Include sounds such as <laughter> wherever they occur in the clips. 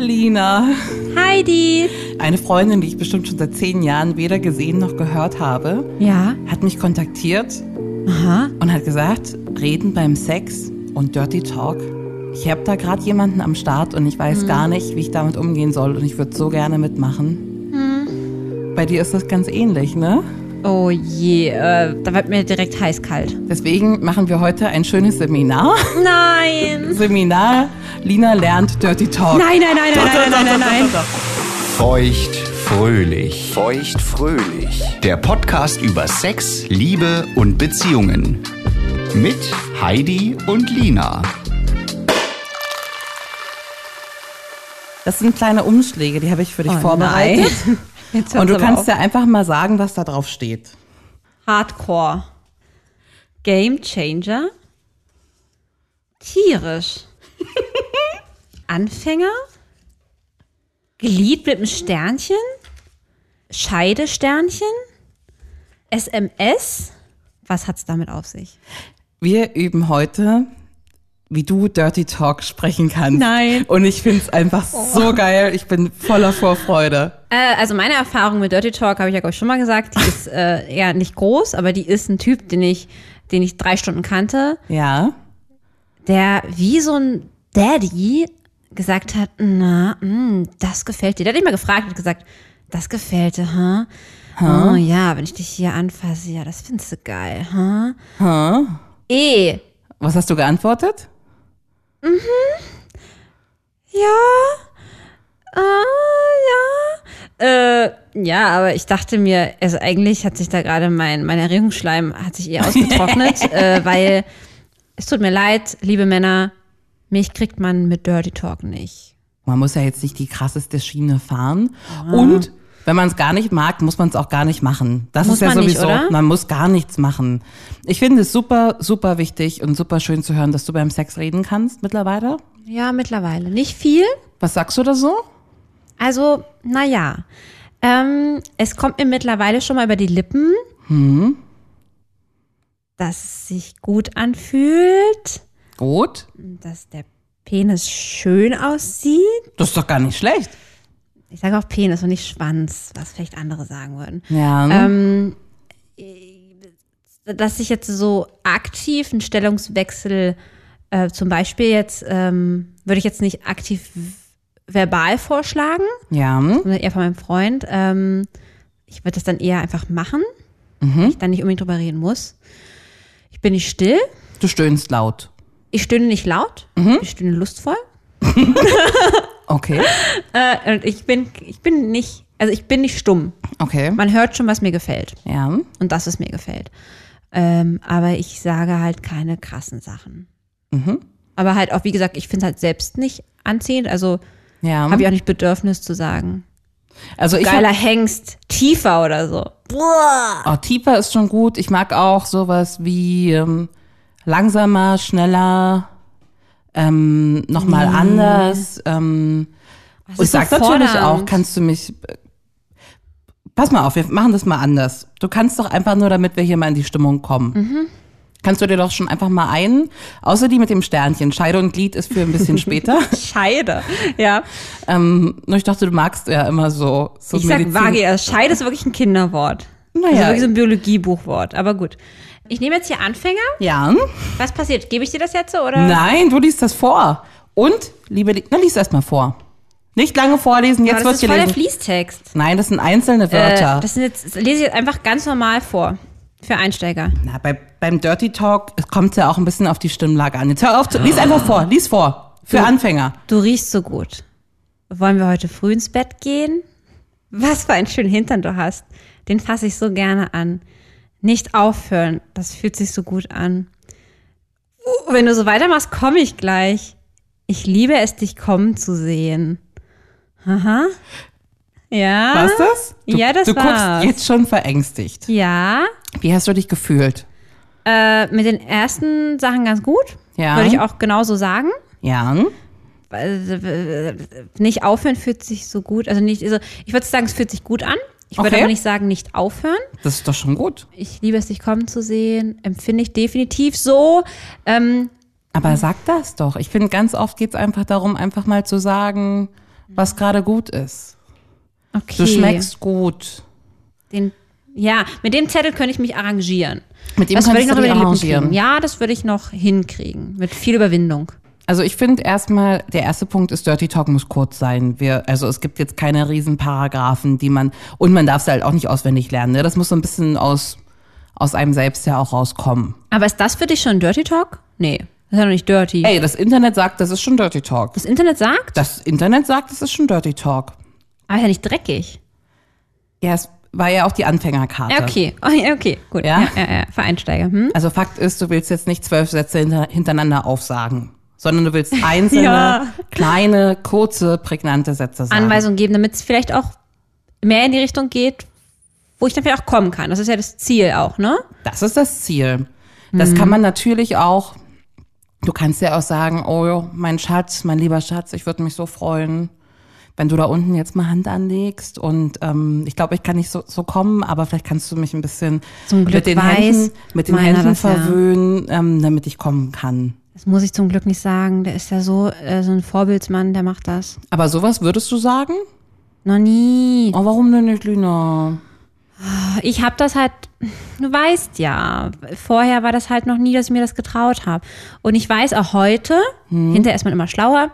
Lina. Heidi. Eine Freundin, die ich bestimmt schon seit zehn Jahren weder gesehen noch gehört habe, Ja. hat mich kontaktiert Aha. und hat gesagt, reden beim Sex und Dirty Talk. Ich habe da gerade jemanden am Start und ich weiß gar nicht, wie ich damit umgehen soll und ich würde so gerne mitmachen. Bei dir ist das ganz ähnlich, ne? Oh je, äh, da wird mir direkt heiß-kalt. Deswegen machen wir heute ein schönes Seminar. Nein. <laughs> Seminar Lina lernt Dirty Talk. Nein, nein, nein, nein, nein, nein, nein, nein. Feucht fröhlich. Feucht fröhlich. Der Podcast über Sex, Liebe und Beziehungen. Mit Heidi und Lina. Das sind kleine Umschläge, die habe ich für dich Oh vorbereitet. nein. Und du kannst ja einfach mal sagen, was da drauf steht. Hardcore. Game Changer. Tierisch. <laughs> Anfänger. Glied mit einem Sternchen. Scheidesternchen. SMS. Was hat's damit auf sich? Wir üben heute, wie du Dirty Talk sprechen kannst. Nein. Und ich finde es einfach so geil. Ich bin voller Vorfreude. Äh, also meine Erfahrung mit Dirty Talk habe ich ja glaube ich schon mal gesagt. Die ist äh, ja nicht groß, aber die ist ein Typ, den ich, den ich drei Stunden kannte, Ja. der wie so ein Daddy gesagt hat, na, mh, das gefällt dir. Der hat nicht mal gefragt, hat gesagt, das gefällt dir, ha? Oh ja, wenn ich dich hier anfasse, ja, das findest du geil, ha? Eh, Was hast du geantwortet? ja, ah, ja. Äh, ja, aber ich dachte mir, also eigentlich hat sich da gerade mein, mein Erregungsschleim hat sich eher ausgetrocknet, <laughs> äh, weil es tut mir leid, liebe Männer, mich kriegt man mit Dirty Talk nicht. Man muss ja jetzt nicht die krasseste Schiene fahren. Und wenn man es gar nicht mag, muss man es auch gar nicht machen. Das Muss ist ja nicht, sowieso, oder? man muss gar nichts machen. Ich finde es super, super wichtig und super schön zu hören, dass du beim Sex reden kannst mittlerweile. Ja, mittlerweile. Nicht viel. Was sagst du da so? Also, naja. Ähm, es kommt mir mittlerweile schon mal über die Lippen, dass es sich gut anfühlt, Gut. dass der Penis schön aussieht. Das ist doch gar nicht schlecht. Ich sage auch Penis und nicht Schwanz, was vielleicht andere sagen würden. Ja. ne? Ähm, dass ich jetzt so aktiv einen Stellungswechsel, äh, zum Beispiel jetzt, ähm, würde ich jetzt nicht aktiv verbal vorschlagen, ja. eher von meinem Freund. Ähm, ich würde das dann eher einfach machen, weil ich dann nicht unbedingt drüber reden muss. Ich bin nicht still, Du stöhnst laut. ich stöhne nicht laut, ich stöhne lustvoll. <laughs> Okay. <laughs> Äh, und ich bin, ich bin nicht, also ich bin nicht stumm. Okay. Man hört schon, was mir gefällt. Ja. Und dass es mir gefällt. Ähm, aber ich sage halt keine krassen Sachen. Aber halt auch, wie gesagt, ich finde es halt selbst nicht anziehend. Also Ja. habe ich auch nicht Bedürfnis zu sagen. also ich Geiler hab, Hengst, tiefer oder so. oh, tiefer ist schon gut. Ich mag auch sowas wie ähm, langsamer, schneller, ähm, nochmal anders. Ähm, und ich sag natürlich auch, kannst du mich. äh, Pass mal auf, wir machen das mal anders. Du kannst doch einfach nur, damit wir hier mal in die Stimmung kommen. Mhm. Kannst du dir doch schon einfach mal ein, außer die mit dem Sternchen. Scheide und Glied ist für ein bisschen <laughs> später. Scheide. Ja. ähm, nur ich dachte, du magst ja immer so, so Ich sag Medizin- vage erst. Scheide ist wirklich ein Kinderwort. Naja. Also wirklich so ein Biologiebuchwort. Aber gut. Ich nehme jetzt hier Anfänger. Ja. Was passiert? Gebe ich dir das jetzt so oder? Nein, du liest das vor. Und, liebe, Li- na, lies erst mal vor. Nicht lange vorlesen, jetzt das wird ist voll der gelesen. Fließtext. Nein, das sind einzelne Wörter. Äh, das sind jetzt, lese ich jetzt einfach ganz normal vor. Für Einsteiger. Na, bei, beim Dirty Talk kommt ja auch ein bisschen auf die Stimmlage an. Jetzt hör auf, zu, lies einfach vor, lies vor. Für Anfänger. Du riechst so gut. Wollen wir heute früh ins Bett gehen? Was für einen schönen Hintern du hast. Den fasse ich so gerne an. Nicht aufhören, das fühlt sich so gut an. Uh, wenn du so weitermachst, komme ich gleich. Ich liebe es, dich kommen zu sehen. Aha. Ja. War's das? Du, Ja, das Du war's. guckst jetzt schon verängstigt. Ja. Wie hast du dich gefühlt? Äh, mit den ersten Sachen ganz gut. Ja. Würde ich auch genauso sagen. Ja. äh, nicht aufhören fühlt sich so gut. Also nicht, also ich würde sagen, es fühlt sich gut an. Ich würde Okay. aber nicht sagen, nicht aufhören. Das ist doch schon gut. Ich liebe es, dich kommen zu sehen. Empfinde ich definitiv so. Ähm, Aber sag das doch. Ich finde, ganz oft geht es einfach darum, einfach mal zu sagen, was gerade gut ist. Okay. Du schmeckst gut. Den, ja, mit dem Zettel könnte ich mich arrangieren. Mit dem das würde ich noch über die arrangieren. Ja, das würde ich noch hinkriegen. Mit viel Überwindung. Also ich finde erstmal, der erste Punkt ist, Dirty Talk muss kurz sein. Wir, also es gibt jetzt keine riesen Paragraphen, die man, und man darf sie halt auch nicht auswendig lernen. Ne? Das muss so ein bisschen aus, aus einem selbst ja auch rauskommen. Aber ist das für dich schon Dirty Talk? Nee, das ist ja noch nicht Dirty. Ey, das Internet sagt, das ist schon Dirty Talk. Das Internet sagt, Das Internet sagt, das ist schon Dirty Talk. aber ist ja nicht dreckig. Ja, es war ja auch die Anfängerkarte. Okay. <laughs> Okay, gut. Ja? Ja, ja, ja. Für Einsteiger. Hm? Also Fakt ist, du willst jetzt nicht zwölf Sätze hinter, hintereinander aufsagen, sondern du willst <laughs> einzelne, Ja. kleine, kurze, prägnante Sätze sagen. Anweisungen geben, damit es vielleicht auch mehr in die Richtung geht, wo ich dann vielleicht auch kommen kann. Das ist ja das Ziel auch, ne? Das ist das Ziel. Das kann man natürlich auch, du kannst ja auch sagen, oh, mein Schatz, mein lieber Schatz, ich würde mich so freuen, wenn du da unten jetzt mal Hand anlegst und ähm, ich glaube, ich kann nicht so, so kommen, aber vielleicht kannst du mich ein bisschen mit den Händen, mit den Händen das ja. verwöhnen, ähm, damit ich kommen kann. Das muss ich zum Glück nicht sagen. Der ist ja so, äh, so ein Vorbildsmann, der macht das. Aber sowas würdest du sagen? Noch nie. Oh, warum denn nicht, Lina? Ich habe das halt, du weißt ja, vorher war das halt noch nie, dass ich mir das getraut habe. Und ich weiß auch heute, hinterher ist man immer schlauer,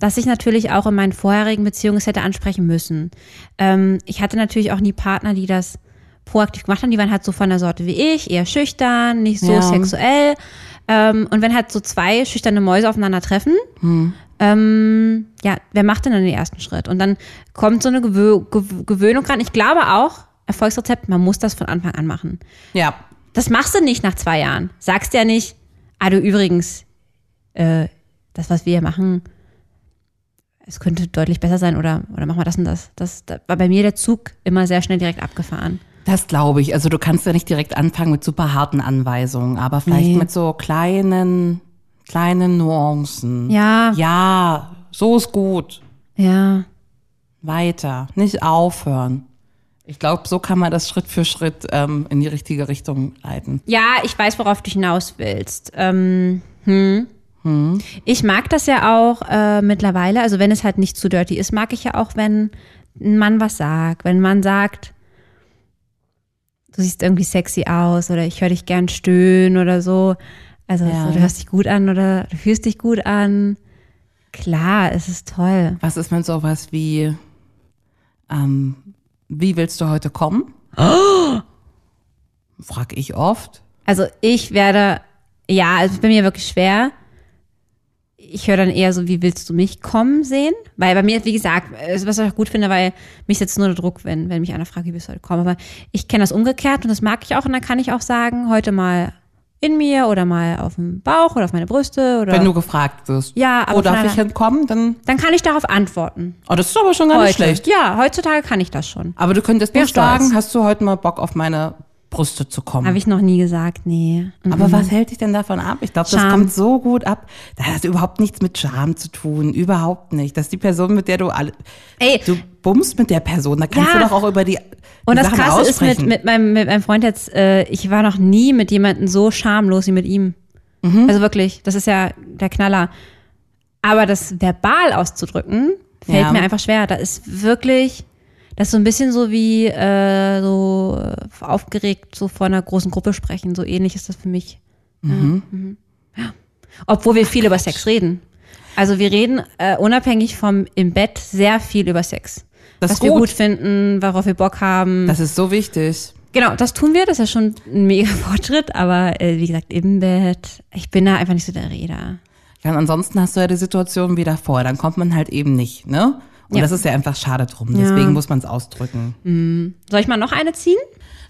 dass ich natürlich auch in meinen vorherigen Beziehungen es hätte ansprechen müssen. Ähm, ich hatte natürlich auch nie Partner, die das proaktiv gemacht haben. Die waren halt so von der Sorte wie ich, eher schüchtern, nicht so Ja. sexuell. Ähm, und wenn halt so zwei schüchterne Mäuse aufeinandertreffen, ähm, ja, wer macht denn dann den ersten Schritt? Und dann kommt so eine Gewö Gew Gewöhnung ran. Ich glaube auch, Erfolgsrezept, man muss das von Anfang an machen. Ja, Das machst du nicht nach zwei Jahren. Sagst ja nicht, ah du übrigens, äh, das, was wir hier machen, es könnte deutlich besser sein oder, oder mach mal das und das. Das da war bei mir der Zug immer sehr schnell direkt abgefahren. das glaube ich. Also du kannst ja nicht direkt anfangen mit super harten Anweisungen, aber vielleicht Nee. mit so kleinen, kleinen Nuancen. Ja. Ja, so ist gut. Ja. Weiter, nicht aufhören. Ich glaube, so kann man das Schritt für Schritt ähm, in die richtige Richtung leiten. Ja, ich weiß, worauf du hinaus willst. Ähm, hm. Ich mag das ja auch äh, mittlerweile, also wenn es halt nicht zu dirty ist, mag ich ja auch, wenn ein Mann was sagt. Wenn man sagt, du siehst irgendwie sexy aus oder ich höre dich gern stöhnen oder so. Also Ja. so, du hörst dich gut an oder du fühlst dich gut an. Klar, es ist toll. Was ist mit sowas wie, ähm, wie willst du heute kommen? <gasps> Frag ich oft. Also ich werde, ja, also bei mir wirklich schwer. Ich höre dann eher so, wie willst du mich kommen sehen? Weil bei mir, wie gesagt, äh, was ich auch gut finde, weil mich setzt nur der Druck, wenn, wenn mich einer fragt, wie willst du heute kommen. Aber ich kenne das umgekehrt und das mag ich auch. Und dann kann ich auch sagen, heute mal in mir oder mal auf dem Bauch oder auf meine Brüste oder. Wenn du gefragt wirst, Ja, aber wo darf von ich einer- hinkommen, dann, dann kann ich darauf antworten. oh, das ist aber schon gar Heute. nicht schlecht. Ja, heutzutage kann ich das schon. Aber du könntest nicht sagen, hast du heute mal Bock auf meine Brüste zu kommen? Habe ich noch nie gesagt, nee. Aber was hält dich denn davon ab? Ich glaube, das kommt so gut ab. Das hat überhaupt nichts mit Scham zu tun. Überhaupt nicht. Das ist die Person, mit der du alle. Ey. Du bummst mit der Person. Da kannst Ja. du doch auch über die. die Und das Sachen Krasse ist mit, aussprechen. mit, meinem, mit meinem Freund jetzt, äh, ich war noch nie mit jemandem so schamlos wie mit ihm. Mhm. Also wirklich, das ist ja der Knaller. Aber das verbal auszudrücken, fällt Ja. mir einfach schwer. Da ist wirklich, das ist so ein bisschen so wie äh, so aufgeregt so vor einer großen Gruppe sprechen. So ähnlich ist das für mich. Mhm. Ja. Mhm. Ja. Obwohl wir viel über Sex reden. Also wir reden äh, unabhängig vom im Bett sehr viel über Sex. Das was ist wir gut. gut finden, worauf wir Bock haben. Das ist so wichtig. Genau, das tun wir, das ist ja schon ein mega <laughs> Fortschritt, aber äh, wie gesagt, im Bett, ich bin da einfach nicht so der Reder. Ja, und ansonsten hast du ja die Situation wie davor. Dann kommt man halt eben nicht, ne? Und Ja. das ist ja einfach schade drum. Ja. Deswegen muss man es ausdrücken. Soll ich mal noch eine ziehen?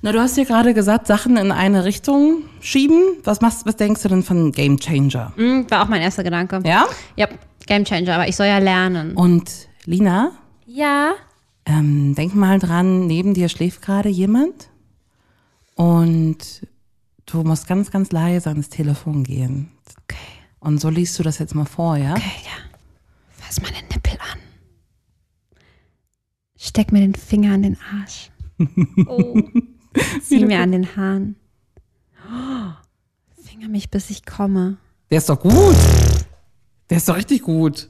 Na, du hast ja gerade gesagt, Sachen in eine Richtung schieben. Was machst, was denkst du denn von Game Changer? Hm, war auch mein erster Gedanke. Ja? Ja, Game Changer, aber ich soll ja lernen. Und Lina, Ja. ähm, denk mal dran, neben dir schläft gerade jemand und du musst ganz, ganz leise ans Telefon gehen. Okay, Und so liest du das jetzt mal vor, ja? okay, ja. Fass meine Nippel. Steck mir den Finger an den Arsch. <laughs> Oh. Zieh mir an den Haaren. Oh. Finger mich, bis ich komme. Der ist doch gut. Der ist doch richtig gut.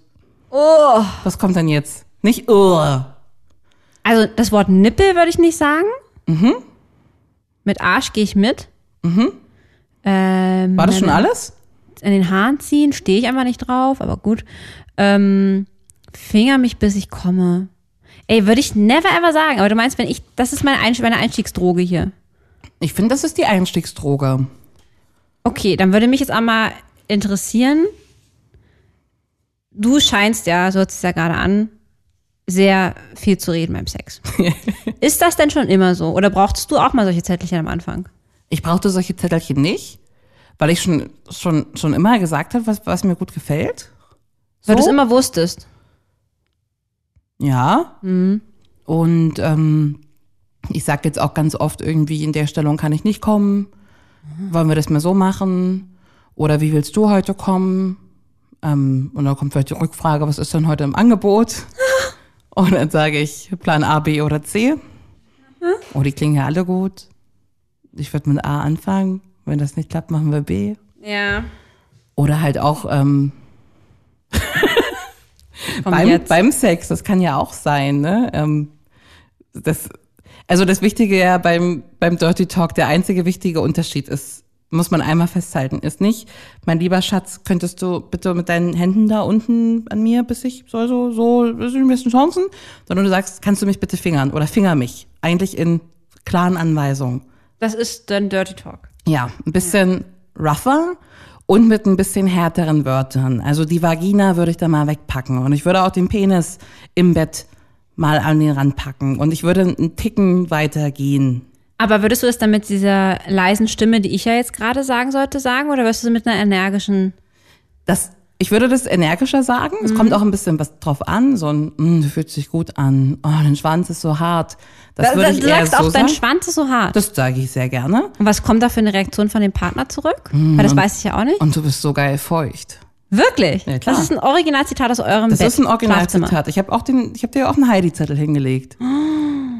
Oh. Was kommt denn jetzt? Nicht, uh. Also das Wort Nippel würde ich nicht sagen. Mit Arsch gehe ich mit. Ähm, War das schon alles? In den Haaren ziehen stehe ich einfach nicht drauf, aber gut. Ähm, Finger mich, bis ich komme. Ey, würde ich never ever sagen. Aber du meinst, wenn ich, das ist meine, Einst meine Einstiegsdroge hier. Ich finde, das ist die Einstiegsdroge. Okay, dann würde mich jetzt auch mal interessieren. Du scheinst ja, so hört es ja gerade an, sehr viel zu reden beim Sex. <laughs> ist das denn schon immer so? Oder brauchtest du auch mal solche Zettelchen am Anfang? Ich brauchte solche Zettelchen nicht, weil ich schon, schon, schon immer gesagt habe, was, was mir gut gefällt. Weil du es immer wusstest. Ja. Und ähm, ich sage jetzt auch ganz oft irgendwie, in der Stellung kann ich nicht kommen. Wollen wir das mal so machen? Oder wie willst du heute kommen? Ähm, und dann kommt vielleicht die Rückfrage, was ist denn heute im Angebot? <laughs> Und dann sage ich Plan A, B oder C. Oh, die klingen ja alle gut. Ich würde mit A anfangen. Wenn das nicht klappt, machen wir B. Ja. Oder halt auch ähm, <laughs> beim, beim Sex, das kann ja auch sein, ne? Ähm, das, also das Wichtige ja beim, beim Dirty Talk, der einzige wichtige Unterschied ist, muss man einmal festhalten, ist nicht, mein lieber Schatz, könntest du bitte mit deinen Händen da unten an mir, bis ich so, so, so, das sind die besten Chancen, sondern du sagst, kannst du mich bitte fingern oder finger mich. Eigentlich in klaren Anweisungen. Das ist dann Dirty Talk. Ja, ein bisschen rougher und mit ein bisschen härteren Wörtern. Also die Vagina würde ich da mal wegpacken und ich würde auch den Penis im Bett mal an den Rand packen und ich würde einen Ticken weitergehen. Aber würdest du es dann mit dieser leisen Stimme, die ich ja jetzt gerade sagen sollte, sagen? Oder würdest du es mit einer energischen? Das, ich würde das energischer sagen. Es kommt auch ein bisschen was drauf an. So ein, mm, du fühlst dich gut an. Oh, dein Schwanz ist so hart. Das würde ich du eher sagst so auch, dein sagen. Schwanz ist so hart. Das sage ich sehr gerne. Und was kommt da für eine Reaktion von dem Partner zurück? Weil das weiß ich ja auch nicht. Und du bist so geil feucht. Wirklich? Ja, das ist ein Originalzitat aus eurem Das Bett. ist ein. Originalzitat. Ich habe auch den, ich habe dir auch einen Heidi-Zettel hingelegt.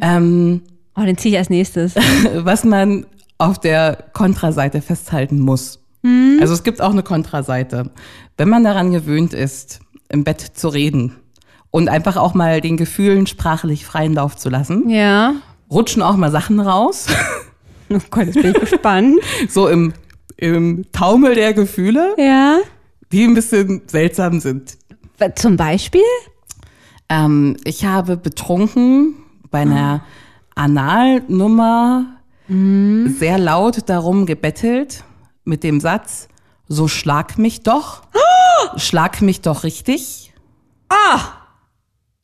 Ähm, Oh, den ziehe ich als nächstes. <laughs> was man auf der Kontraseite festhalten muss. Also es gibt auch eine Kontraseite. Wenn man daran gewöhnt ist, im Bett zu reden und einfach auch mal den Gefühlen sprachlich freien Lauf zu lassen, ja. rutschen auch mal Sachen raus, <laughs> Oh Gott, jetzt bin ich gespannt. <laughs> so im, im Taumel der Gefühle, ja. die ein bisschen seltsam sind. Zum Beispiel? Ähm, ich habe betrunken bei einer Analnummer sehr laut darum gebettelt mit dem Satz, so schlag mich doch, <gasps> schlag mich doch richtig. Ah!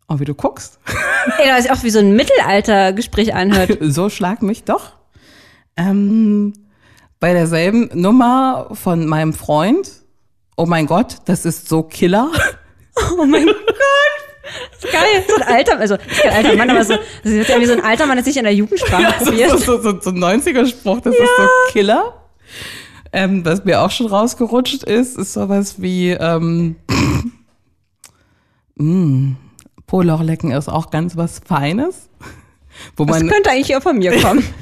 Oh, wie du guckst. <laughs> Ey, das ist auch wie so ein Mittelaltergespräch anhört. <laughs> so schlag mich doch. Ähm, bei derselben Nummer von meinem Freund. Oh mein Gott, das ist so Killer. <laughs> Oh mein Gott. Das ist geil. So ein alter, also ist kein alter Mann, aber so, das ist ja wie so ein alter Mann, der sich in der Jugendsprache Das probiert. ist so, so, so ein 90er-Spruch, das ist so Killer. Ähm, was mir auch schon rausgerutscht ist, ist sowas wie ähm, <sniffs> mm, Polochlecken ist auch ganz was Feines. <laughs> Wo Das man, könnte eigentlich auch von mir kommen. <laughs>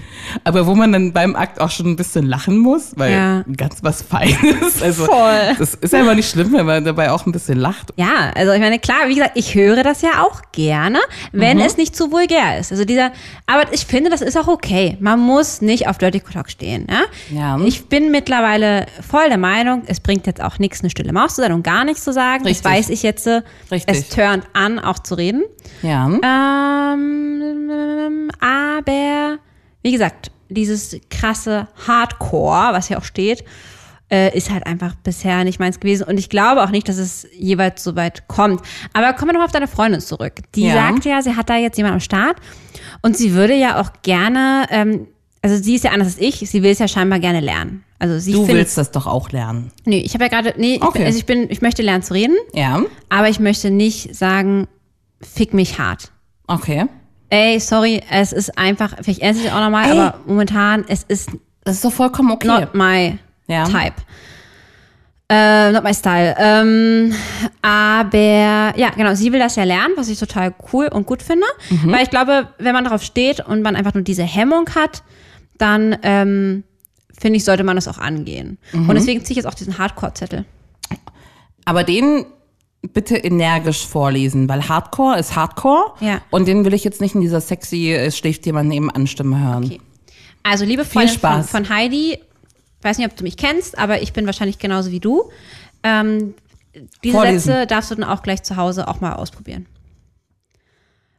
aber wo man dann beim Akt auch schon ein bisschen lachen muss, weil Ja. ganz was Feines. <laughs> Also Voll. das ist ja immer nicht schlimm, wenn man dabei auch ein bisschen lacht. Ja, also ich meine, klar, wie gesagt, ich höre das ja auch gerne, wenn Mhm. es nicht zu vulgär ist. Also dieser, aber ich finde, das ist auch okay. Man muss nicht auf Dirty Talk stehen. Ja? Ja. Ich bin mittlerweile voll der Meinung, es bringt jetzt auch nichts, eine stille Maus zu sein und gar nichts zu sagen. Richtig. Das weiß ich jetzt. äh, Richtig. Es turnt an, auch zu reden. Ja. Ähm, aber wie gesagt, dieses krasse Hardcore, was hier auch steht, äh, ist halt einfach bisher nicht meins gewesen. Und ich glaube auch nicht, dass es jeweils so weit kommt. Aber kommen wir noch auf deine Freundin zurück. Die Ja. sagte ja, sie hat da jetzt jemanden am Start und sie würde ja auch gerne, ähm, also sie ist ja anders als ich, sie will es ja scheinbar gerne lernen. Also sie Du findet, willst das doch auch lernen. nee, ich habe ja gerade, nee, ich, Okay. bin, also ich bin, ich möchte lernen zu reden, Ja. aber ich möchte nicht sagen, fick mich hart. Okay. Ey, sorry, es ist einfach, vielleicht ernst ich auch nochmal, Ey. aber momentan, es ist Das ist doch vollkommen okay. not my Ja. type. Äh, not my style. Ähm, aber ja, genau, sie will das ja lernen, was ich total cool und gut finde. Mhm. Weil ich glaube, wenn man darauf steht und man einfach nur diese Hemmung hat, dann ähm, finde ich, sollte man das auch angehen. Mhm. Und deswegen ziehe ich jetzt auch diesen Hardcore-Zettel. Aber den bitte energisch vorlesen, weil Hardcore ist Hardcore. Ja. Und den will ich jetzt nicht in dieser sexy, es schläft jemand nebenan Stimme hören. Okay. Also, liebe Viel Freundin von, von Heidi, weiß nicht, ob du mich kennst, aber ich bin wahrscheinlich genauso wie du. Ähm, diese Vorlesen. Sätze darfst du dann auch gleich zu Hause auch mal ausprobieren.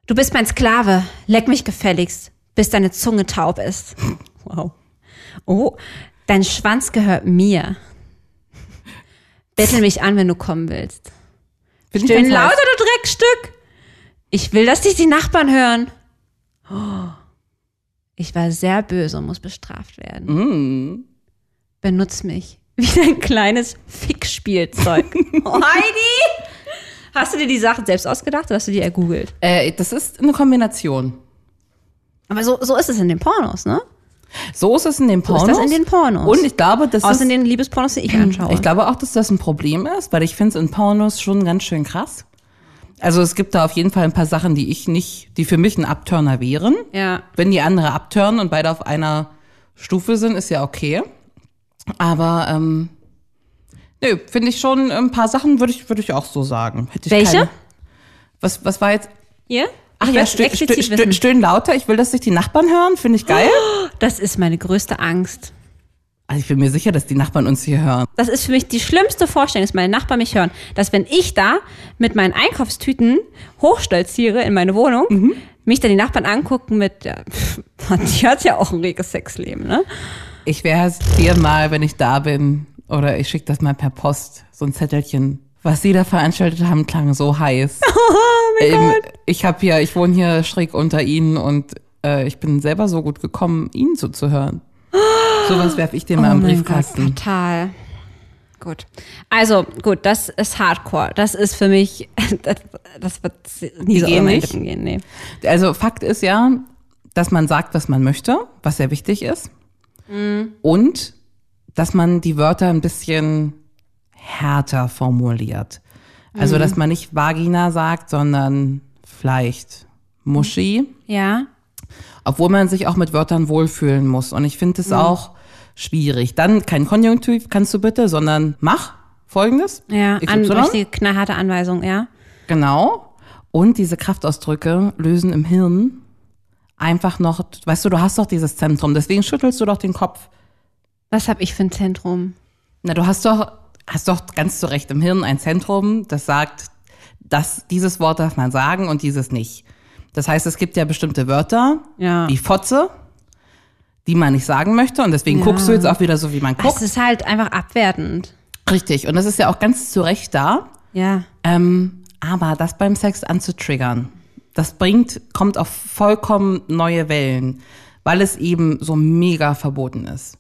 Du bist mein Sklave, leck mich gefälligst, bis deine Zunge taub ist. <laughs> Wow. Oh, dein Schwanz gehört mir. <laughs> Bettel mich an, wenn du kommen willst. Find ich Stöhn ganz lauter, heiß. du Dreckstück. Ich will, dass dich die Nachbarn hören. Oh. Ich war sehr böse und muss bestraft werden. Mm. Benutz mich wie dein kleines Fickspielzeug. <laughs> Heidi! Hast du dir die Sachen selbst ausgedacht oder hast du die ergoogelt? Äh, das ist eine Kombination. Aber so, so ist es in den Pornos, ne? So ist es in den So Pornos. ist das in den Pornos. Und ich glaube, das Außer ist, in den Liebespornos, die ich anschaue. ich glaube auch, dass das ein Problem ist, weil ich finde es in Pornos schon ganz schön krass. Also es gibt da auf jeden Fall ein paar Sachen, die ich nicht, die für mich ein Abturner wären. ja. Wenn die andere abturnen und beide auf einer Stufe sind, ist ja okay. Aber ähm, nö, finde ich schon ein paar Sachen würde ich würde ich auch so sagen. Hätte ich Welche? Keine, was was war jetzt? Hier? Ach ja, stö, stö, stö, stöhnen lauter. Ich will, dass sich die Nachbarn hören. Finde ich geil. <gasps> Das ist meine größte Angst. Also ich bin mir sicher, dass die Nachbarn uns hier hören. Das ist für mich die schlimmste Vorstellung, dass meine Nachbarn mich hören. Dass wenn ich da mit meinen Einkaufstüten hochstolziere in meine Wohnung, Mhm. mich dann die Nachbarn angucken mit, ja, pff, die hat ja auch ein reges Sexleben, ne? Ich wäre dir mal, wenn ich da bin, oder ich schicke das mal per Post, so ein Zettelchen. Was sie da veranstaltet haben, klang so heiß. <laughs> Oh Ähm, ich habe hier, ich wohne hier schräg unter ihnen und äh, ich bin selber so gut gekommen, ihnen zuzuhören. <gasps> Sowas werfe ich dir mal oh im mein Briefkasten. Gott, total. Gut. Also, gut, das ist Hardcore. Das ist für mich, <laughs> das, das wird nie so gehen nicht? Gehen, nee. Also Fakt ist ja, dass man sagt, was man möchte, was sehr wichtig ist. Und dass man die Wörter ein bisschen härter formuliert. Also, dass man nicht Vagina sagt, sondern vielleicht Muschi. Ja. Obwohl man sich auch mit Wörtern wohlfühlen muss. Und ich finde es auch schwierig. Dann kein Konjunktiv kannst du bitte, sondern mach folgendes. Ja, an, richtige knallharte Anweisung, ja. Genau. Und diese Kraftausdrücke lösen im Hirn einfach noch, weißt du, du hast doch dieses Zentrum, deswegen schüttelst du doch den Kopf. Was habe ich für ein Zentrum? Na, du hast doch, hast doch ganz zu Recht im Hirn ein Zentrum, das sagt, dass dieses Wort darf man sagen und dieses nicht. Das heißt, es gibt ja bestimmte Wörter, Ja. wie Fotze, die man nicht sagen möchte und deswegen Ja. guckst du jetzt auch wieder so, wie man Es guckt. ist halt einfach abwertend. Richtig. Und das ist ja auch ganz zu Recht da. Ja. Ähm, aber das beim Sex anzutriggern, das bringt, kommt auf vollkommen neue Wellen, weil es eben so mega verboten ist.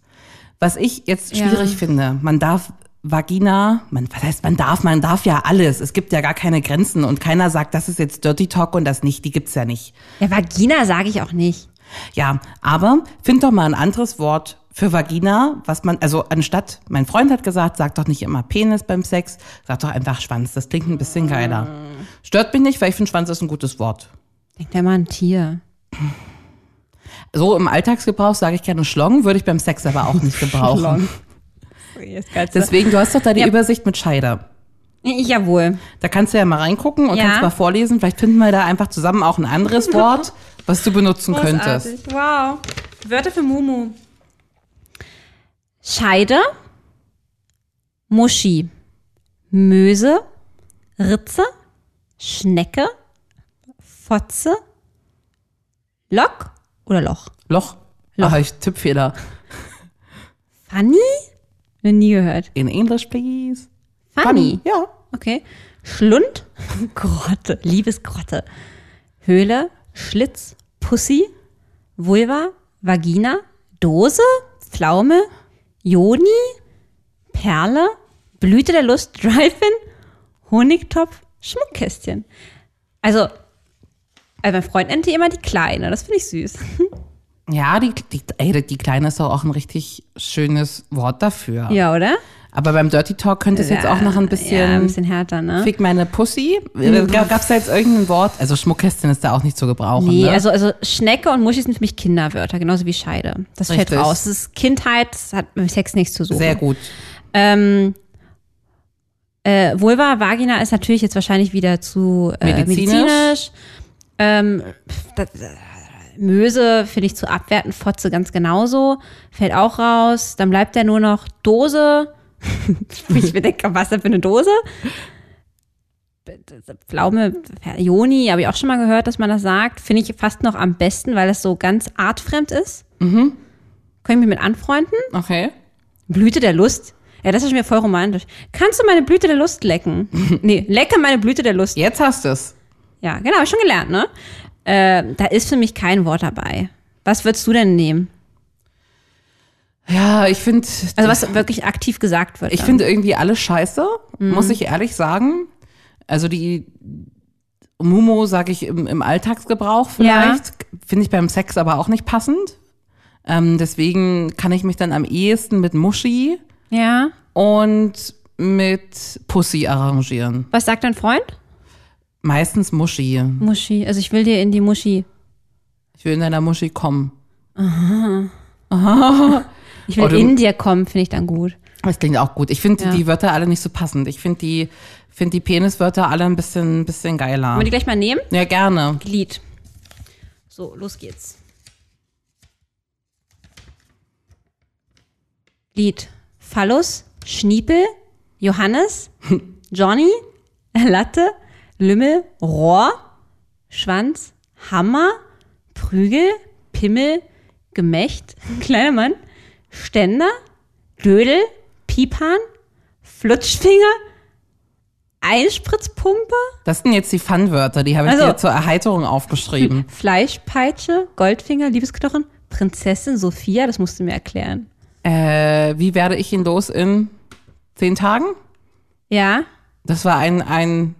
Was ich jetzt Ja. schwierig finde, man darf Vagina, man, was heißt, man darf, man darf ja alles. Es gibt ja gar keine Grenzen und keiner sagt, das ist jetzt Dirty Talk und das nicht, die gibt's ja nicht. Ja, Vagina sage ich auch nicht. Ja, aber find doch mal ein anderes Wort für Vagina, was man, also anstatt, mein Freund hat gesagt, sag doch nicht immer Penis beim Sex, sag doch einfach Schwanz, das klingt ein bisschen geiler. Stört mich nicht, weil ich finde, Schwanz ist ein gutes Wort. Denkt ja mal ein Tier. So im Alltagsgebrauch sage ich gerne Schlong, würde ich beim Sex aber auch nicht <laughs> gebrauchen. Deswegen, du hast doch da die Ja. Übersicht mit Scheide. Jawohl. Da kannst du ja mal reingucken und Ja. kannst mal vorlesen. Vielleicht finden wir da einfach zusammen auch ein anderes <laughs> Wort, was du benutzen könntest. Großartig. Wow. Wörter für Mumu. Scheide, Muschi, Möse, Ritze, Schnecke, Fotze, Lock oder Loch? Loch. Loch. Ach, ich Tippfehler. Funny? Noch nie gehört. In English, please. Funny. Ja. Okay. Schlund, <laughs> Grotte, Liebesgrotte. Höhle, Schlitz, Pussy, Vulva, Vagina, Dose, Pflaume, Joni, Perle, Blüte der Lust, Drive-In, Honigtopf, Schmuckkästchen. Also, also mein Freund nennt die immer die Kleine, das finde ich süß. <laughs> Ja, die, die, ey, die Kleine ist auch ein richtig schönes Wort dafür. Ja, oder? Aber beim Dirty Talk könnte es jetzt auch noch ein bisschen, Ja, ein bisschen härter, ne? Fick meine Pussy. Gab es da jetzt irgendein Wort? Also Schmuckkästchen ist da auch nicht zu gebrauchen. Nee, ne? also, also Schnecke und Muschi sind für mich Kinderwörter, genauso wie Scheide. Das fällt Richtig. raus. Das ist Kindheit, das hat mit Sex nichts zu suchen. Sehr gut. Ähm, Äh, Vulva, Vagina ist natürlich jetzt wahrscheinlich wieder zu äh, Medizinisch. medizinisch. Ähm, das, äh, Möse finde ich zu abwerten, Fotze ganz genauso. Fällt auch raus. Dann bleibt ja nur noch Dose. <laughs> ich mir denke, was denn für eine Dose? Pflaume, Joni, habe ich auch schon mal gehört, dass man das sagt. Finde ich fast noch am besten, weil es so ganz artfremd ist. Mhm. Können wir mit anfreunden? Okay. Blüte der Lust. Ja, das ist mir voll romantisch. Kannst du meine Blüte der Lust lecken? <laughs> nee, lecke meine Blüte der Lust. Jetzt hast du es. Ja, genau, hab ich schon gelernt, ne? Äh, da ist für mich kein Wort dabei. Was würdest du denn nehmen? Ja, ich finde. Also was wirklich aktiv gesagt wird. Ich finde irgendwie alles scheiße, muss ich ehrlich sagen. Also die Mumo, sage ich, im, im Alltagsgebrauch vielleicht. Finde ich beim Sex aber auch nicht passend. Ähm, deswegen kann ich mich dann am ehesten mit Muschi Ja. und mit Pussy arrangieren. Was sagt dein Freund? Meistens Muschi. Muschi. Also ich will dir in die Muschi. Ich will in deiner Muschi kommen. <laughs> Ich will du- in dir kommen, finde ich dann gut. Das klingt auch gut. Ich finde Ja. die Wörter alle nicht so passend. Ich finde die, finde die Peniswörter alle ein bisschen, bisschen geiler. Wollen wir die gleich mal nehmen? Ja, gerne. Glied. So, los geht's. Glied. Phallus, Schniepel, Johannes, <laughs> Johnny, Latte, Lümmel, Rohr, Schwanz, Hammer, Prügel, Pimmel, Gemächt, <laughs> kleiner Mann, Ständer, Dödel, Piepan, Flutschfinger, Einspritzpumpe, Das sind jetzt die Fun-Wörter, die habe ich Also- dir zur Erheiterung aufgeschrieben. <laughs> Fleischpeitsche, Goldfinger, Liebesknochen, Prinzessin Sophia, das musst du mir erklären. äh, wie werde ich ihn los in zehn Tagen? Ja, Das war ein, ein,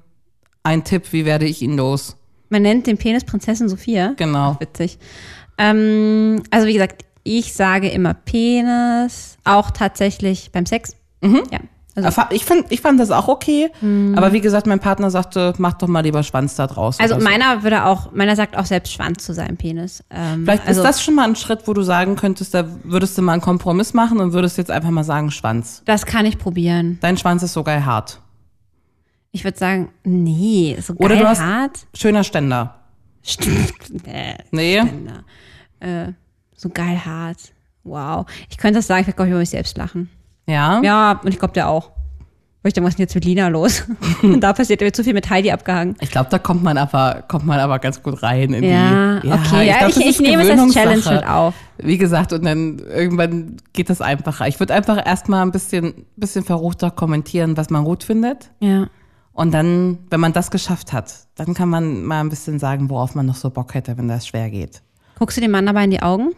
ein Tipp, wie werde ich ihn los? man nennt den Penis Prinzessin Sophia. Genau. Witzig. Ähm, also wie gesagt, ich sage immer Penis, auch tatsächlich beim Sex. Ja. Also, Ich fand, ich fand das auch okay, aber wie gesagt, mein Partner sagte, mach doch mal lieber Schwanz da draus. also oder so. meiner würde auch, meiner sagt auch selbst Schwanz zu seinem Penis. Ähm, Vielleicht also, ist das schon mal ein Schritt, wo du sagen könntest, da würdest du mal einen Kompromiss machen und würdest jetzt einfach mal sagen Schwanz. Das kann ich probieren. Dein Schwanz ist so geil hart. Ich würde sagen, nee, so Oder geil du hast- hart. Schöner Ständer. Stimmt. <laughs> Nee. Nee? äh, so geil hart. Wow. Ich könnte das sagen, ich glaube ich, über mich selbst lachen. Ja? Ja, und ich glaube, der auch. Weil ich denke, was ist denn jetzt mit Lina los? und <laughs> da passiert mir zu viel mit Heidi abgehangen. Ich glaube, da kommt man aber, kommt man aber ganz gut rein in Ja, die. okay. Ja, glaub, ich, das ich, ist nehme es als Challenge mit auf. Wie gesagt, und dann irgendwann geht das einfacher. Ich würde einfach erstmal ein bisschen, bisschen verruchter kommentieren, was man gut findet. Ja. Und dann, wenn man das geschafft hat, dann kann man mal ein bisschen sagen, worauf man noch so Bock hätte, wenn das schwer geht. Guckst du dem Mann dabei in die Augen?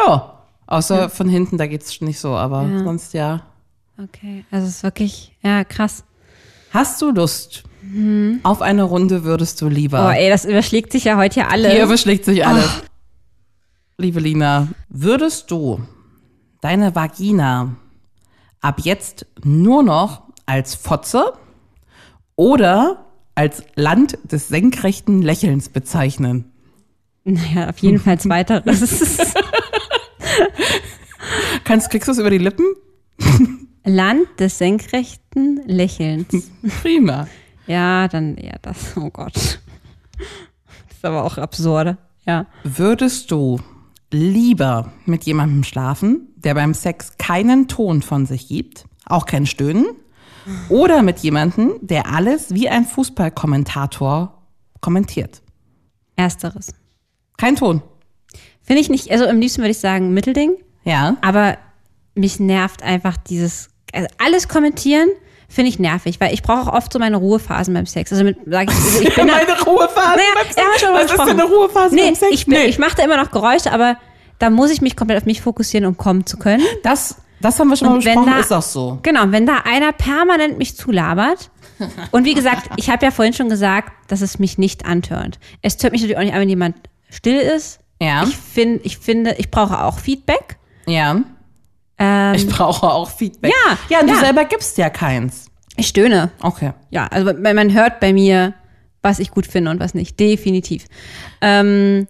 Ja, außer von hinten, da geht's nicht so, aber Ja. sonst ja. Okay. Also es ist wirklich, ja, krass. Hast du Lust? Auf eine Runde würdest du lieber. Mhm. Oh, ey, das überschlägt sich ja heute hier alles. Hier überschlägt sich alles. Liebe Lina, würdest du deine Vagina ab jetzt nur noch als Fotze oder als Land des senkrechten Lächelns bezeichnen? Naja, auf jeden Fall zweiteres. <laughs> Kannst, kriegst du es über die Lippen? <laughs> Land des senkrechten Lächelns. <laughs> Prima. Ja, dann eher das. Oh Gott. Das ist aber auch absurde. Ja. Würdest du lieber mit jemandem schlafen, der beim Sex keinen Ton von sich gibt, auch kein Stöhnen, oder mit jemandem, der alles wie ein Fußballkommentator kommentiert? Ersteres. Kein Ton. Finde ich nicht, also am liebsten würde ich sagen Mittelding, Ja. aber mich nervt einfach dieses, also alles kommentieren finde ich nervig, weil ich brauche auch oft so meine Ruhephasen beim Sex. Also mit, sag ich, also ich <laughs> bin da, Meine Ruhephase. Naja, beim Sex. ja, Was ist denn eine Ruhephase nee, beim Sex? ich, bin, ich mache da immer noch Geräusche, aber da muss ich mich komplett auf mich fokussieren, um kommen zu können. das, das haben wir schon mal Und wenn besprochen, da- ist auch so. Genau, wenn da einer permanent mich zulabert. Und wie gesagt, ich habe ja vorhin schon gesagt, dass es mich nicht antörnt. Es tört mich natürlich auch nicht an, wenn jemand still ist. Ja. Ich, find, ich finde, ich brauche auch Feedback. Ja. Ähm, Ich brauche auch Feedback. Ja, Ja, und du ja. selber gibst ja keins. ich stöhne. Okay. Ja, also man man hört bei mir, was ich gut finde und was nicht. Definitiv. Ähm,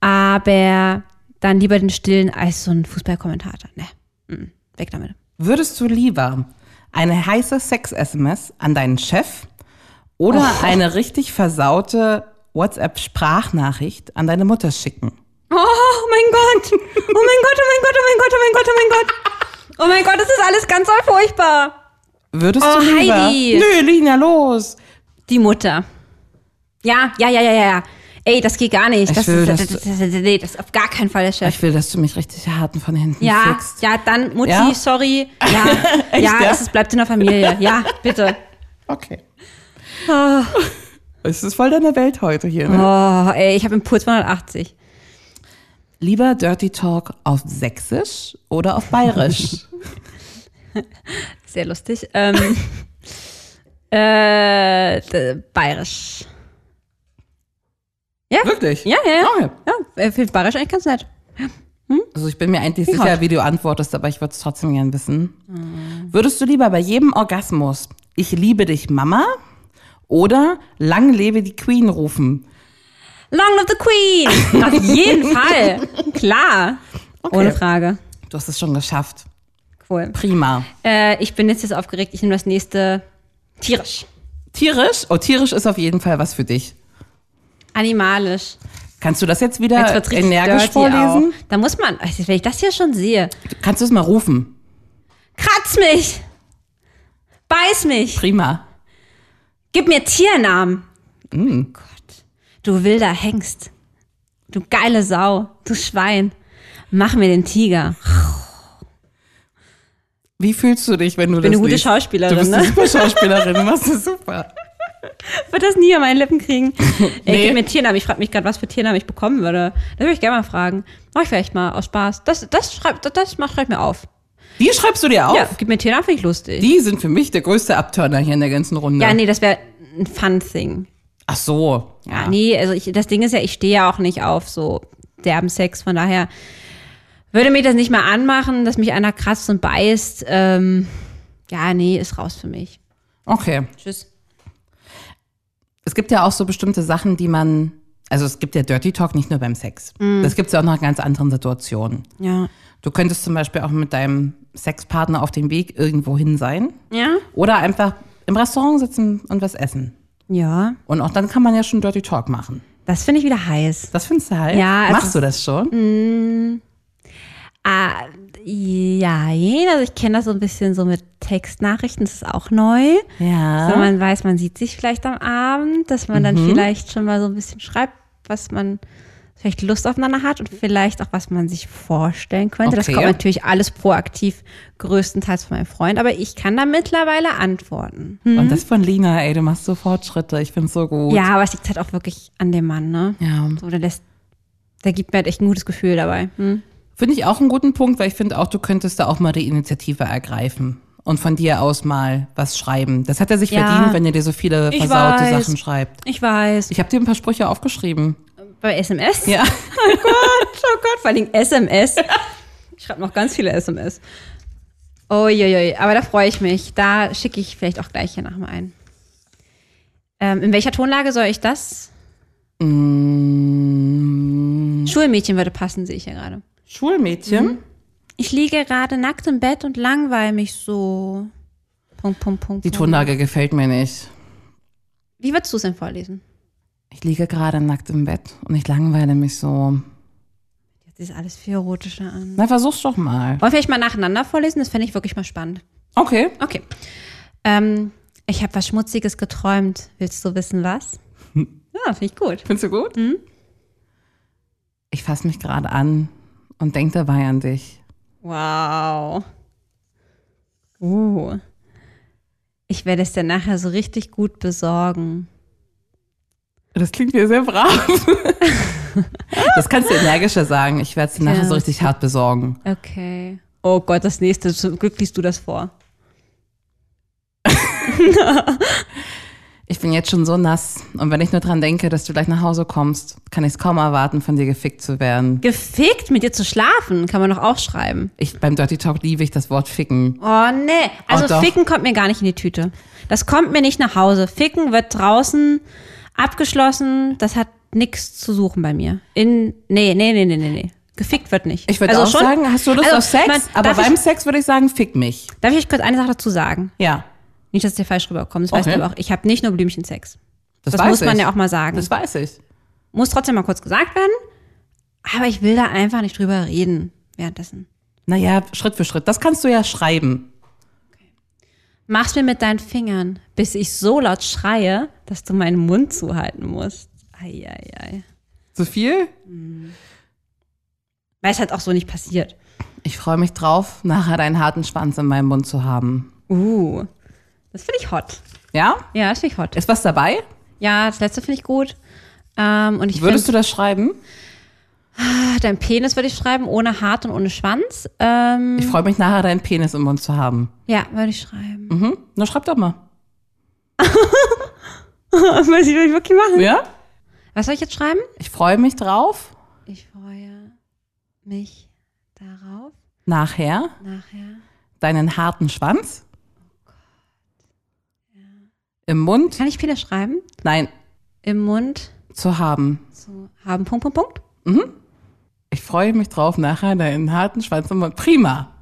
aber dann lieber den Stillen als so ein Fußballkommentator. Ne, mm, weg damit. Würdest du lieber Eine heiße Sex-SMS an deinen Chef oder eine richtig versaute WhatsApp-Sprachnachricht an deine Mutter schicken? Oh mein Gott. Oh mein Gott, oh mein Gott, oh mein Gott, oh mein Gott, oh mein Gott. Oh mein Gott, das ist alles ganz doll furchtbar. Würdest Oh, du lieber? Heidi. Nö, Lina, los. Die Mutter. Ja, ja, ja, ja, ja, ja. Ey, das geht gar nicht. Ich Das, will, das, dass das, das, nee, das ist auf gar keinen Fall der Chef. Ich will, dass du mich richtig hart von hinten Ja, fickst. ja, dann Mutti, Ja? sorry. <laughs> Ja, ja, ja? Es, bleibt in der Familie. Ja, bitte. Okay. Es ist voll deine Welt heute hier, ne? Oh, ey, ich habe Impuls 180. Lieber Dirty Talk auf Sächsisch oder auf Bayerisch? <laughs> Sehr lustig. Ähm, <laughs> äh, bayerisch. Ja? Wirklich? Ja, ja, ja. Okay. Ja, äh, finde bayerisch eigentlich ganz nett. Also ich bin mir eigentlich sicher, hot. wie du antwortest, aber ich würde es trotzdem gern wissen. Würdest du lieber bei jedem Orgasmus Ich liebe dich, Mama oder Lang lebe die Queen rufen? Long live the Queen! Auf jeden <laughs> Fall. Klar. Ohne Frage. Du hast es schon geschafft. Cool. Prima. Äh, ich bin jetzt, jetzt aufgeregt. Ich nehme das nächste tierisch. Tierisch? Oh, tierisch ist auf jeden Fall was für dich. Animalisch. Kannst du das jetzt wieder Jetzt energisch vorlesen? Auch. Da muss man, also wenn ich das hier schon sehe, Kannst du es mal rufen? kratz mich! Beiß mich! Prima. Gib mir Tiernamen! Mm. Gott. Du wilder Hengst. Du geile Sau. Du Schwein. Mach mir den Tiger. Wie fühlst du dich, wenn du bin das eine gute liest? Schauspielerin, Du bist ne? eine super Schauspielerin, du machst das super. <laughs> Wird das nie an meinen Lippen kriegen. <laughs> Nee. gib mir Tiernamen. Ich frage mich gerade, was für Tiernamen ich bekommen würde. Das würde ich gerne mal fragen. Mach ich vielleicht mal aus Spaß. Das, das schreib, das, das mach, schreib mir auf. Die schreibst du dir auf? Ja, gib mir Tiernamen, finde ich lustig. Die sind für mich der größte Abturner hier in der ganzen Runde. ja, nee, das wäre ein Fun-Thing. Ach so. Ja, nee, also ich, das Ding ist ja, ich stehe ja auch nicht auf so derben Sex, von daher würde mich das nicht mal anmachen, dass mich einer kratzt und beißt. Ähm, ja, nee, ist raus für mich. Okay. Tschüss. Es gibt ja auch so bestimmte Sachen, die man, also es gibt ja Dirty Talk nicht nur beim Sex. Mm. Das gibt es ja auch noch in ganz anderen Situationen. Ja. Du könntest zum Beispiel auch mit deinem Sexpartner auf dem Weg irgendwo hin sein Ja? oder einfach im Restaurant sitzen und was essen. Ja. Und auch dann kann man ja schon Dirty Talk machen. Das finde ich wieder heiß. Das findest du halt? Ja, also- Machst du das schon? Ah, ja, also ich kenne das so ein bisschen so mit Textnachrichten, das ist auch neu. Ja. So, man weiß, man sieht sich vielleicht am Abend, dass man Mhm. dann vielleicht schon mal so ein bisschen schreibt, was man vielleicht Lust aufeinander hat und vielleicht auch, was man sich vorstellen könnte. Das Okay. kommt natürlich alles proaktiv, größtenteils von meinem Freund, aber ich kann da mittlerweile antworten. Und das von Lina, ey, du machst so Fortschritte. Ich find's so gut. Ja, aber es liegt halt auch wirklich an dem Mann, ne? Ja. So, der lässt, der gibt mir halt echt ein gutes Gefühl dabei. Hm? Finde ich auch einen guten Punkt, weil ich finde auch, du könntest da auch mal die Initiative ergreifen und von dir aus mal was schreiben. Das hat er sich Ja. verdient, wenn er dir so viele Ich versaute weiß. Sachen schreibt. Ich weiß. Ich habe dir ein paar Sprüche aufgeschrieben. Bei SMS? Ja. <laughs> Oh Gott, vor allem SMS. Ich schreibe noch ganz viele SMS. Uiuiui, aber da freue ich mich. Da schicke ich vielleicht auch gleich hier nach mal ein. Ähm, in welcher Tonlage soll ich das? Mm, Schulmädchen würde passen, sehe ich ja gerade. Schulmädchen. Ich liege gerade nackt im Bett und langweile mich so. Punkt, Punkt, Punkt. Die. Tonlage gefällt mir nicht. Wie würdest du es denn vorlesen? Ich liege gerade nackt im Bett und ich langweile mich so. Jetzt ist alles viel erotischer an. Na, versuch's doch mal. Wollen wir vielleicht mal nacheinander vorlesen? Das fände ich wirklich mal spannend. Okay. Okay. Ähm, ich habe was Schmutziges geträumt. Willst du wissen, was? Ja, <laughs> finde ich gut. Findest du gut? Ich fasse mich gerade an und denk dabei an dich. Wow. Uh. Ich werde es dir nachher so richtig gut besorgen. Das klingt mir sehr brav. <laughs> das kannst du energischer sagen. Ich werde es dir nachher Ja. so richtig hart besorgen. Okay. Oh Gott, das nächste. Zum Glück liest du das vor. <laughs> Ich bin jetzt schon so nass. Und wenn ich nur dran denke, dass du gleich nach Hause kommst, kann ich es kaum erwarten, von dir gefickt zu werden. Gefickt, mit dir zu schlafen, kann man doch auch schreiben. Ich, beim Dirty Talk liebe ich das Wort ficken. Oh nee. Also Oh. Ficken kommt mir gar nicht in die Tüte. Das kommt mir nicht nach Hause. Ficken wird draußen abgeschlossen. Das hat nichts zu suchen bei mir. In. Nee, nee, nee, nee, nee, nee. Gefickt wird nicht. Ich würde Also auch schon- sagen, hast du Lust also, auf Sex? man- aber beim ich, Sex würde ich sagen, fick mich. Darf ich kurz eine Sache dazu sagen? Ja, Nicht, dass dir falsch rüberkommt. Das weißt Okay. du aber auch. Ich habe nicht nur Blümchensex. das, Das weiß muss man ich. ja auch mal sagen. Das weiß ich. Muss trotzdem mal kurz gesagt werden. Aber ich will da einfach nicht drüber reden währenddessen. Naja, Schritt für Schritt. Das kannst du ja schreiben. Mach's mir mit deinen Fingern, bis ich so laut schreie, dass du meinen Mund zuhalten musst. Eieiei. Zu viel? Weil es halt auch so nicht passiert. Ich freue mich drauf, nachher deinen harten Schwanz in meinem Mund zu haben. Uh, das finde ich hot. Ja? Ja, das finde ich hot. Ist was dabei? Ja, das letzte finde ich gut. Ähm, und ich Würdest finde, du das schreiben? dein Penis würde ich schreiben, ohne Hart und ohne Schwanz. Ähm, Ich freue mich nachher, deinen Penis im Mund zu haben. ja, würde ich schreiben. Mhm. Na, schreib doch mal. <laughs> Muss ich wirklich machen? Ja? Was soll ich jetzt schreiben? Ich freue mich drauf, Ich freue mich darauf, nachher nachher. deinen harten Schwanz im Mund, Kann ich Penis schreiben? nein, Im Mund zu haben. zu haben. Punkt, Punkt, Punkt. Ich freue mich drauf, nachher deinen harten Schwanz im Mund. Prima.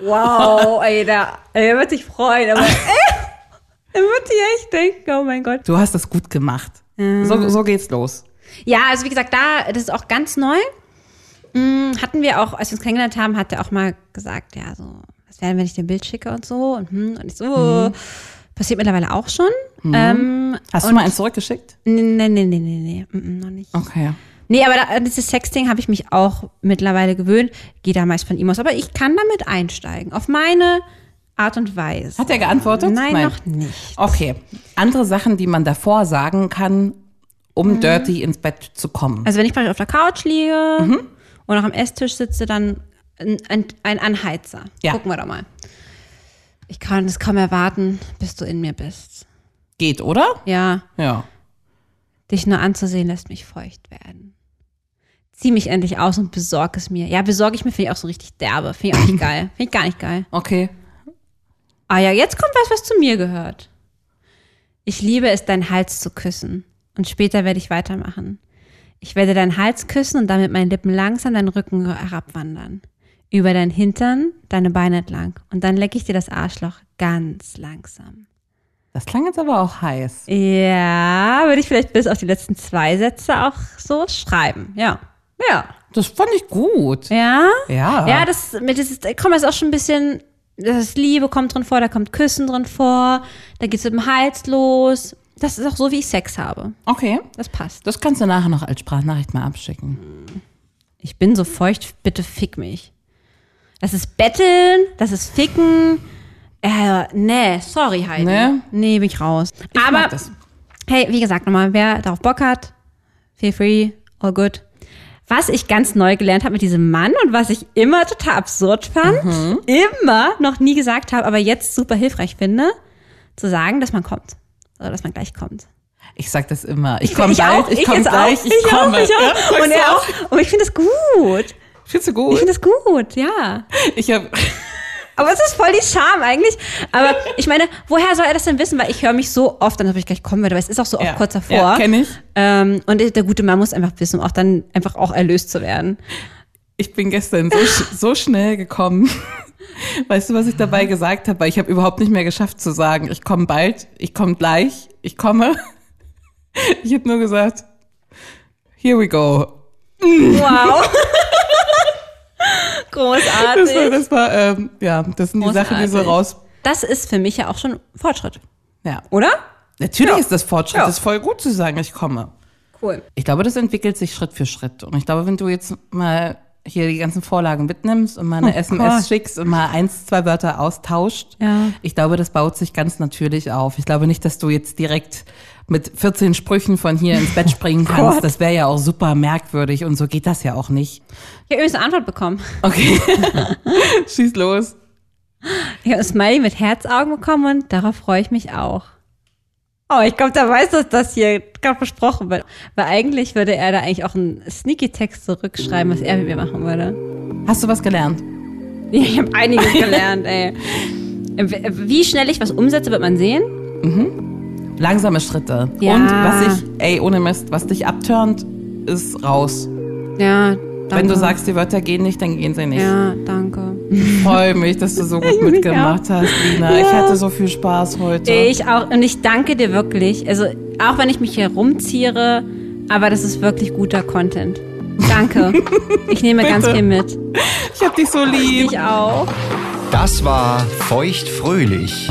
Wow, <laughs> ey, der, er wird sich freuen, aber <laughs> er wird sich echt denken, oh mein Gott. Du hast das gut gemacht. So, so geht's los. Ja, also wie gesagt, da, das ist auch ganz neu. Hm, hatten wir auch, als wir uns kennengelernt haben, hat er auch mal gesagt, ja, so, was wäre, wenn ich dir ein Bild schicke und so. Und, hm, und ich so, passiert mittlerweile auch schon. Ähm, Hast du mal eins zurückgeschickt? Nee, nee, nee, nee, nee, nee, mm, mm, noch nicht. Okay. Nee, aber da, dieses Sexting habe ich mich auch mittlerweile gewöhnt. Gehe da meist von ihm aus. Aber ich kann damit einsteigen. Auf meine Art und Weise. Hat er geantwortet? Nein, noch nicht. Okay. Andere Sachen, die man davor sagen kann, um dirty ins Bett zu kommen. Also wenn ich praktisch auf der Couch liege und auch am Esstisch sitze, dann ein, ein, ein Anheizer. Ja. Gucken wir doch mal. Ich kann es kaum erwarten, bis du in mir bist. Geht, oder? Ja, Ja. dich nur anzusehen lässt mich feucht werden. Zieh mich endlich aus und besorg es mir. Ja, besorge ich mir, finde ich auch so richtig derbe. Finde ich auch nicht <laughs> geil. Finde ich gar nicht geil. Okay. Ah ja, jetzt kommt was, was zu mir gehört. Ich liebe es, deinen Hals zu küssen. Und später werde ich weitermachen. Ich werde deinen Hals küssen und dann mit meinen Lippen langsam deinen Rücken herabwandern. Über deinen Hintern, deine Beine entlang. Und dann lecke ich dir das Arschloch ganz langsam. Das klang jetzt aber auch heiß. Ja, würde ich vielleicht bis auf die letzten zwei Sätze auch so schreiben. Ja. Ja. Das fand ich gut. Ja? Ja. Ja, das mit dieses, komm, das ist auch schon ein bisschen, das ist Liebe kommt drin vor, da kommt Küssen drin vor, da geht's mit dem Hals los. Das ist auch so, wie ich Sex habe. Okay. Das passt. Das kannst du nachher noch als Sprachnachricht mal abschicken. Ich bin so feucht, bitte fick mich. Das ist Betteln, das ist Ficken. Äh, nee, sorry, Heidi. Nee? Nee, bin ich raus. Ich Aber, das. hey, wie gesagt, nochmal, wer darauf Bock hat, feel free, all good. Was ich ganz neu gelernt habe mit diesem Mann und was ich immer total absurd fand, Mhm. immer noch nie gesagt habe, aber jetzt super hilfreich finde, zu sagen, dass man kommt. Oder dass man gleich kommt. Ich sag das immer. Ich komme ich bald, auch, ich ich komme gleich, auch, ich, ich komme. Ja, und er auch. Und ich finde es gut. Findest du Ich gut? finde es gut, ja. Ich habe Aber es ist voll die Scham eigentlich. Aber ich meine, woher soll er das denn wissen? Weil ich höre mich so oft, dann ob ich gleich kommen werde, aber es ist auch so oft ja, kurz davor. Ja, kenne ich. ähm, und der gute Mann muss einfach wissen, um auch dann einfach auch erlöst zu werden. Ich bin gestern so, so schnell gekommen. Weißt du, was ich dabei gesagt habe? Weil ich habe überhaupt nicht mehr geschafft zu sagen, ich komme bald, ich komme gleich, ich komme. Ich habe nur gesagt, here we go. Wow. <laughs> <laughs> Das war, Großartig. das war ähm, ja, das sind die Sachen, die so Großartig. raus. Das ist für mich ja auch schon Fortschritt, Ja. oder? Natürlich Ja. ist das Fortschritt. Ja. Es ist voll gut zu sagen, ich komme. Cool. Ich glaube, das entwickelt sich Schritt für Schritt. Und ich glaube, wenn du jetzt mal hier die ganzen Vorlagen mitnimmst und mal eine Oh SMS Gott. schickst und mal eins, zwei Wörter austauscht, Ja. ich glaube, das baut sich ganz natürlich auf. Ich glaube nicht, dass du jetzt direkt mit 14 Sprüchen von hier ins Bett springen <laughs> kannst. Gott. Das wäre ja auch super merkwürdig und so geht das ja auch nicht. Ich habe übrigens eine Antwort bekommen. Okay. <laughs> Schieß los. Ich habe ein Smiley mit Herzaugen bekommen und darauf freue ich mich auch. Oh, ich glaube, der weiß, dass das hier gerade besprochen wird. Weil eigentlich würde er da eigentlich auch einen Sneaky-Text zurückschreiben, was er mit mir machen würde. Hast du was gelernt? Ja, Ich habe einiges gelernt, ey. <laughs> Wie schnell ich was umsetze, wird man sehen. Langsame Schritte. Ja. Und was ich, ey, ohne Mist, was dich abturnt, ist raus. Ja, Wenn du sagst, die Wörter gehen nicht, dann gehen sie nicht. Ja, danke. Ich freue mich, dass du so gut <laughs> mitgemacht hast, Lina. Ich hatte so viel Spaß heute. Ich auch. Und ich danke dir wirklich. Also, auch wenn ich mich hier rumziere, aber das ist wirklich guter Content. Danke. <laughs> Ich nehme ganz viel mit. Ich hab dich so lieb. Ich auch. Das war Feuchtfröhlich,